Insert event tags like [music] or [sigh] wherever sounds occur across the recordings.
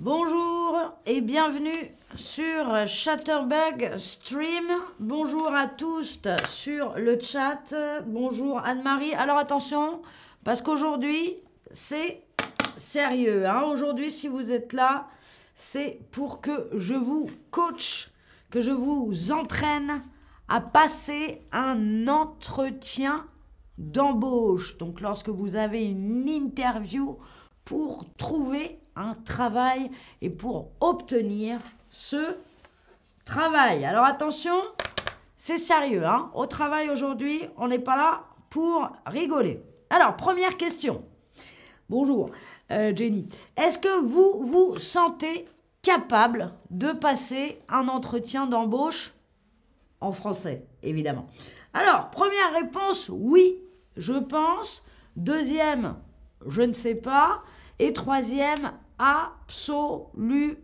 Bonjour et bienvenue sur Chatterbug Stream. Bonjour à tous sur le chat. Bonjour Anne-Marie. Alors attention, parce qu'aujourd'hui, c'est sérieux. Hein. Aujourd'hui, si vous êtes là, c'est pour que je vous coach, que je vous entraîne à passer un entretien d'embauche. Donc lorsque vous avez une interview pour trouver un travail et pour obtenir ce travail. Alors attention, c'est sérieux. Hein Au travail aujourd'hui, on n'est pas là pour rigoler. Alors, première question. Bonjour, euh, Jenny. Est-ce que vous vous sentez capable de passer un entretien d'embauche en français, évidemment? Alors, première réponse, oui, je pense. Deuxième, je ne sais pas. Et troisième, Absolument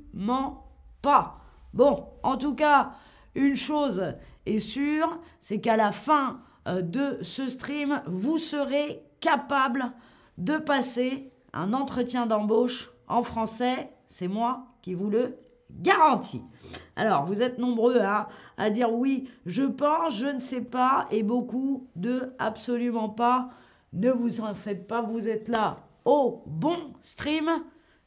pas. Bon, en tout cas, une chose est sûre, c'est qu'à la fin euh, de ce stream, vous serez capable de passer un entretien d'embauche en français. C'est moi qui vous le garantis. Alors, vous êtes nombreux à, à, dire oui, je pense, je ne sais pas, et beaucoup de absolument pas. Ne vous en faites pas, vous êtes là au bon stream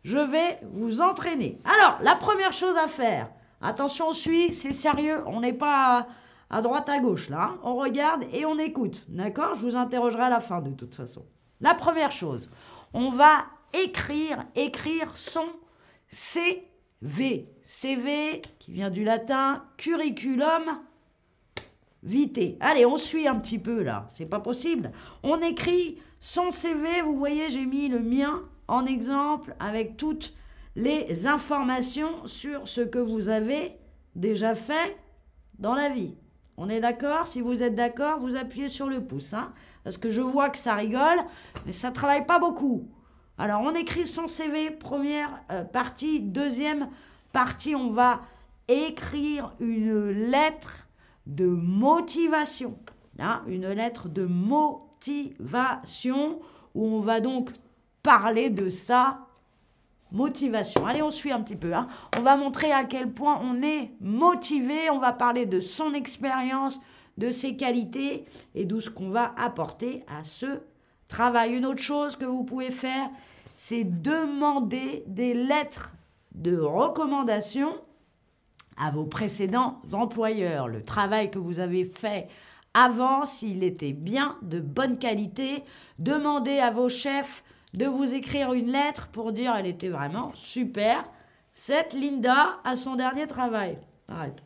je vais vous entraîner. Alors, la première chose à faire, attention, on suit, c'est sérieux, on n'est pas à, droite, à gauche, là. Hein. On regarde et on écoute, d'accord? Je vous interrogerai à la fin, de toute façon. La première chose, on va écrire, écrire son CV. CV, qui vient du latin curriculum vitae. Allez, on suit un petit peu, là. C'est pas possible. On écrit son CV, vous voyez, j'ai mis le mien en exemple avec toutes les informations sur ce que vous avez déjà fait dans la vie. On est d'accord? Si vous êtes d'accord, vous appuyez sur le pouce. Hein parce que je vois que ça rigole, mais ça travaille pas beaucoup. Alors, on écrit son CV, première euh, partie. Deuxième partie, on va écrire une lettre de motivation. Hein une lettre de motivation où on va donc parler de sa motivation. Allez, on suit un petit peu. Hein. On va montrer à quel point on est motivé. On va parler de son expérience, de ses qualités et d'où ce qu'on va apporter à ce travail. Une autre chose que vous pouvez faire, c'est demander des lettres de recommandation à vos précédents employeurs. Le travail que vous avez fait avant, s'il était bien, de bonne qualité, demandez à vos chefs de vous écrire une lettre pour dire elle était vraiment super. Cette Linda à son dernier travail. Arrête.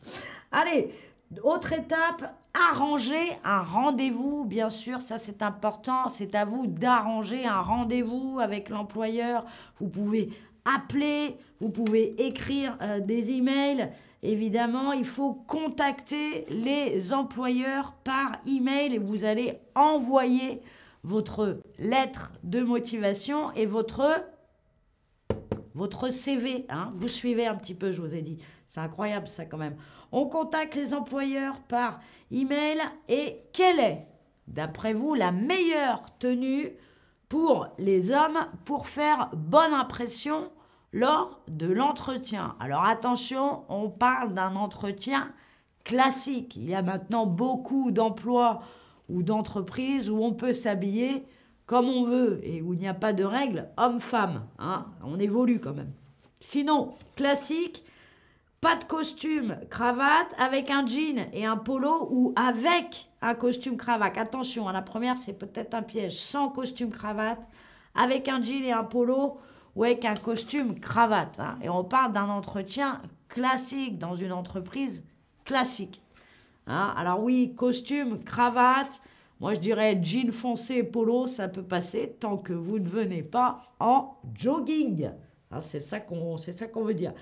Allez, autre étape, arranger un rendez-vous. Bien sûr, ça c'est important. C'est à vous d'arranger un rendez-vous avec l'employeur. Vous pouvez appeler, vous pouvez écrire euh, des emails. Évidemment, il faut contacter les employeurs par email et vous allez envoyer votre lettre de motivation et votre, CV. Hein. Vous suivez un petit peu, je vous ai dit. C'est incroyable ça quand même. On contacte les employeurs par email et quelle est, d'après vous, la meilleure tenue pour les hommes pour faire bonne impression lors de l'entretien? Alors attention, on parle d'un entretien classique. Il y a maintenant beaucoup d'emplois ou d'entreprise où on peut s'habiller comme on veut et où il n'y a pas de règles homme-femme. Hein on évolue quand même. Sinon, classique, pas de costume, cravate, avec un jean et un polo ou avec un costume cravate. Attention, la première, c'est peut-être un piège. Sans costume cravate, avec un jean et un polo ou avec un costume cravate. Hein. Et on parle d'un entretien classique dans une entreprise classique. Hein? Alors oui, costume, cravate, moi je dirais jean foncé, polo, ça peut passer tant que vous ne venez pas en jogging. Hein, c'est ça qu'on veut dire.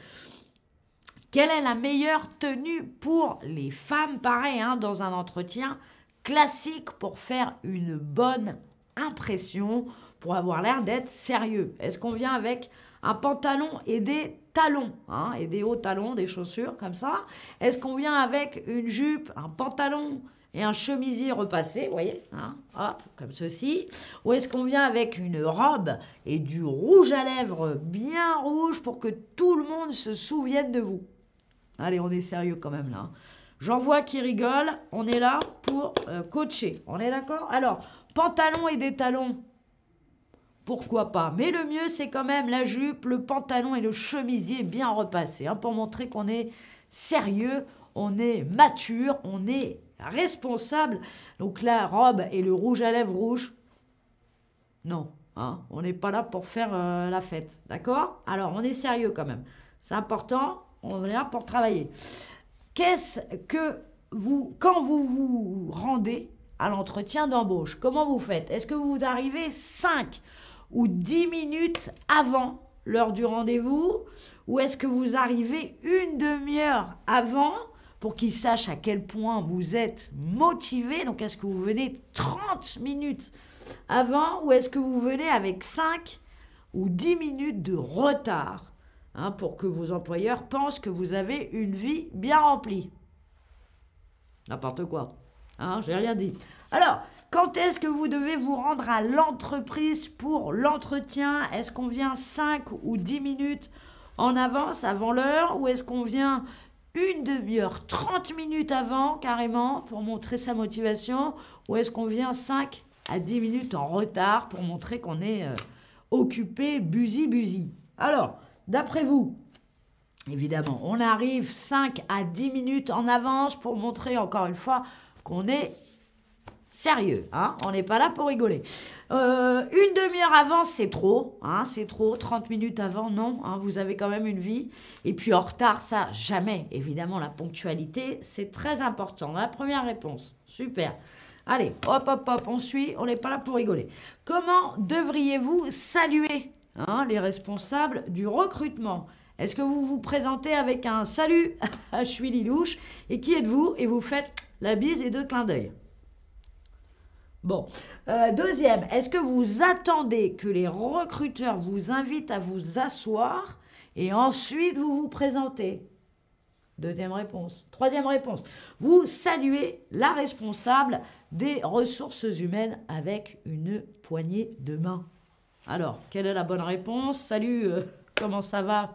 Quelle est la meilleure tenue pour les femmes? Pareil, hein, dans un entretien classique pour faire une bonne impression, pour avoir l'air d'être sérieux. Est-ce qu'on vient avec un pantalon et des talons, hein, et des hauts talons, des chaussures comme ça. Est-ce qu'on vient avec une jupe, un pantalon et un chemisier repassé, vous voyez, hein, hop, comme ceci. Ou est-ce qu'on vient avec une robe et du rouge à lèvres bien rouge pour que tout le monde se souvienne de vous? Allez, on est sérieux quand même là. Hein. J'en vois qui rigolent, on est là pour euh, coacher, on est d'accord? Alors, pantalon et des talons, pourquoi pas Mais le mieux, c'est quand même la jupe, le pantalon et le chemisier bien repassés, hein, pour montrer qu'on est sérieux, on est mature, on est responsable. Donc la robe et le rouge à lèvres rouge, non, hein, on n'est pas là pour faire euh, la fête, d'accord? Alors on est sérieux quand même. C'est important, on est là pour travailler. Qu'est-ce que vous, quand vous vous rendez à l'entretien d'embauche, comment vous faites? Est-ce que vous arrivez 5 ou 10 minutes avant l'heure du rendez-vous Ou est-ce que vous arrivez une demi-heure avant pour qu'ils sachent à quel point vous êtes motivé? Donc est-ce que vous venez 30 minutes avant ou est-ce que vous venez avec 5 ou 10 minutes de retard hein, pour que vos employeurs pensent que vous avez une vie bien remplie? N'importe quoi. Hein, j'ai rien dit. Alors, quand est-ce que vous devez vous rendre à l'entreprise pour l'entretien? Est-ce qu'on vient 5 ou 10 minutes en avance avant l'heure ou est-ce qu'on vient une demi-heure, 30 minutes avant carrément pour montrer sa motivation? Ou est-ce qu'on vient 5 à 10 minutes en retard pour montrer qu'on est euh, occupé, busy, busy? Alors, d'après vous, évidemment, on arrive 5 à 10 minutes en avance pour montrer encore une fois qu'on est sérieux, hein on n'est pas là pour rigoler. Euh, une demi-heure avant, c'est trop, hein c'est trop. 30 minutes avant, non, hein, vous avez quand même une vie. Et puis en retard, ça, jamais. Évidemment, la ponctualité, c'est très important. La première réponse, super. Allez, hop, hop, hop, on suit, on n'est pas là pour rigoler. Comment devriez-vous saluer hein, les responsables du recrutement? Est-ce que vous vous présentez avec un salut, [laughs] je suis Lilouche, et qui êtes-vous? Et vous faites la bise et deux clins d'œil. Bon. Euh, deuxième, est-ce que vous attendez que les recruteurs vous invitent à vous asseoir et ensuite vous vous présentez? Deuxième réponse. Troisième réponse, vous saluez la responsable des ressources humaines avec une poignée de main. Alors, quelle est la bonne réponse? Salut, euh, comment ça va?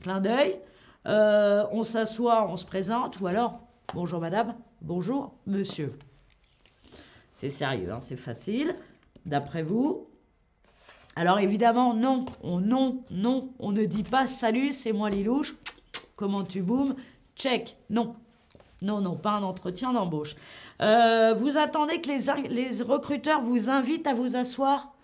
Clin d'œil. Euh, on s'assoit, on se présente, ou alors, bonjour madame, bonjour monsieur. C'est sérieux, hein, c'est facile. D'après vous Alors évidemment, non. On, non, non. On ne dit pas salut, c'est moi Lilouche. Comment tu boomes? Check. Non. Non, non, pas un entretien d'embauche. Euh, vous attendez que les, les recruteurs vous invitent à vous asseoir?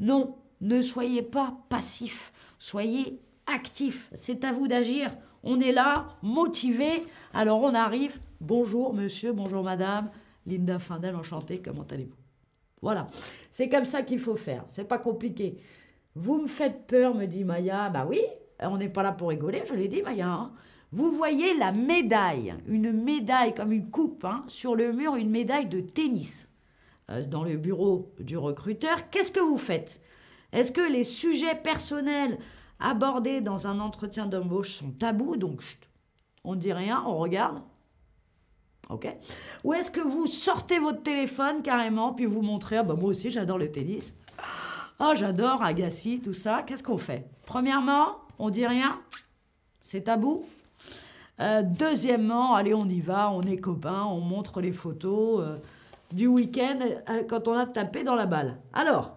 Non. Ne soyez pas passif. Soyez actif. C'est à vous d'agir. On est là, motivé. Alors on arrive. Bonjour monsieur, bonjour madame. Linda Findel, enchantée, comment allez-vous? Voilà, c'est comme ça qu'il faut faire, c'est pas compliqué. Vous me faites peur, me dit Maya. Bah oui, on n'est pas là pour rigoler, je l'ai dit, Maya. Hein. Vous voyez la médaille, une médaille comme une coupe, hein, sur le mur, une médaille de tennis. Euh, dans le bureau du recruteur, qu'est-ce que vous faites? Est-ce que les sujets personnels abordés dans un entretien d'embauche sont tabous? Donc, on ne dit rien, on regarde. OK Ou est-ce que vous sortez votre téléphone carrément, puis vous montrez, ah bah moi aussi j'adore le tennis. Ah, j'adore Agassi, tout ça. Qu'est-ce qu'on fait? Premièrement, on dit rien? C'est tabou? Euh, deuxièmement, allez, on y va, on est copains, on montre les photos euh, du week-end euh, quand on a tapé dans la balle. Alors,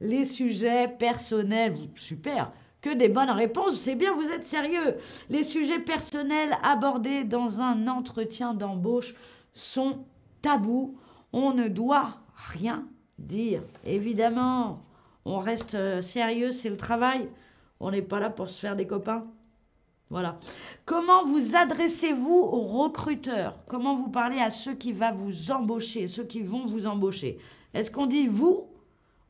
les sujets personnels, super que des bonnes réponses. C'est bien, vous êtes sérieux. Les sujets personnels abordés dans un entretien d'embauche sont tabous. On ne doit rien dire. Évidemment, on reste euh, sérieux, c'est le travail. On n'est pas là pour se faire des copains. Voilà. Comment vous adressez-vous aux recruteurs? Comment vous parlez à ceux qui vont vous embaucher, ceux qui vont vous embaucher? Est-ce qu'on dit vous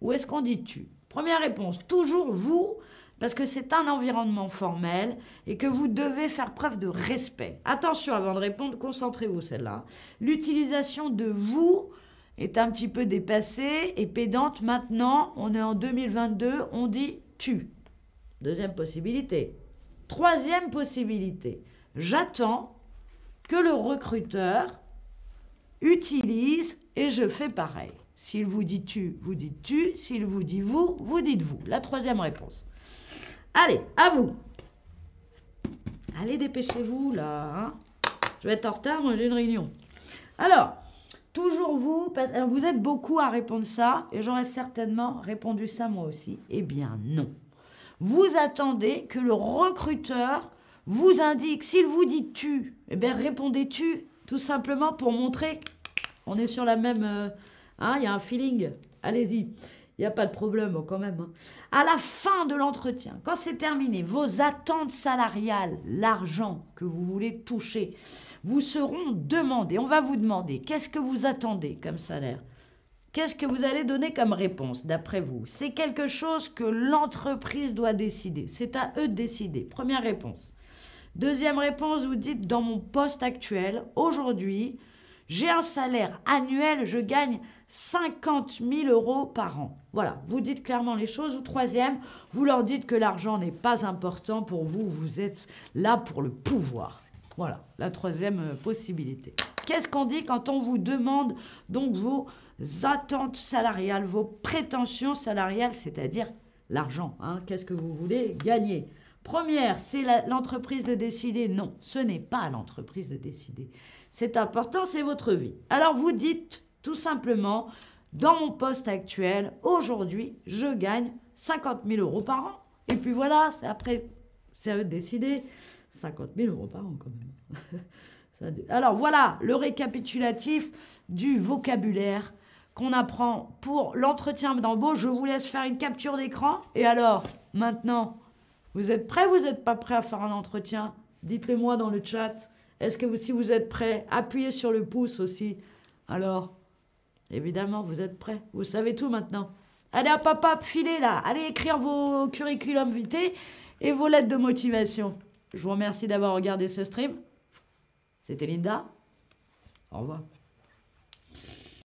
ou est-ce qu'on dit tu? Première réponse, toujours vous, parce que c'est un environnement formel et que vous devez faire preuve de respect. Attention, avant de répondre, concentrez-vous celle-là. L'utilisation de vous est un petit peu dépassée et pédante. Maintenant, on est en 2022, on dit tu. Deuxième possibilité. Troisième possibilité. J'attends que le recruteur utilise et je fais pareil. S'il vous dit tu, vous dites tu. S'il vous dit vous, vous dites vous. La troisième réponse. Allez, à vous. Allez, dépêchez-vous là. Hein. je vais être en retard, moi j'ai une réunion. Alors, toujours vous, vous êtes beaucoup à répondre ça, et j'aurais certainement répondu ça moi aussi. Eh bien non. Vous attendez que le recruteur vous indique, s'il vous dit tu, eh bien répondez tu, tout simplement pour montrer, on est sur la même, euh, hein, il y a un feeling, allez-y. Il n'y a pas de problème quand même. Hein. À la fin de l'entretien, quand c'est terminé, vos attentes salariales, l'argent que vous voulez toucher, vous seront demandées. On va vous demander qu'est-ce que vous attendez comme salaire? Qu'est-ce que vous allez donner comme réponse d'après vous? C'est quelque chose que l'entreprise doit décider. C'est à eux de décider. Première réponse. Deuxième réponse, vous dites dans mon poste actuel, aujourd'hui, j'ai un salaire annuel, je gagne 50 000 euros par an. Voilà, vous dites clairement les choses. Ou troisième, vous leur dites que l'argent n'est pas important pour vous, vous êtes là pour le pouvoir. Voilà, la troisième euh, possibilité. Qu'est-ce qu'on dit quand on vous demande donc vos attentes salariales, vos prétentions salariales, c'est-à-dire l'argent hein? Qu'est-ce que vous voulez gagner? Première, c'est l'entreprise de décider. Non, ce n'est pas l'entreprise de décider. C'est important, c'est votre vie. Alors vous dites tout simplement, dans mon poste actuel, aujourd'hui, je gagne 50 000 euros par an. Et puis voilà, après, c'est à eux de décider. 50 000 euros par an quand même. [laughs] Alors voilà le récapitulatif du vocabulaire qu'on apprend pour l'entretien d'embauche. Je vous laisse faire une capture d'écran. Et alors, maintenant, vous êtes prêts Vous n'êtes pas prêts à faire un entretien? Dites-le moi dans le chat. Est-ce que vous, si vous êtes prêts, appuyez sur le pouce aussi. Alors, évidemment, vous êtes prêts. Vous savez tout maintenant. Allez, à papa, filez là. Allez écrire vos curriculum vitae et vos lettres de motivation. Je vous remercie d'avoir regardé ce stream. C'était Linda. Au revoir.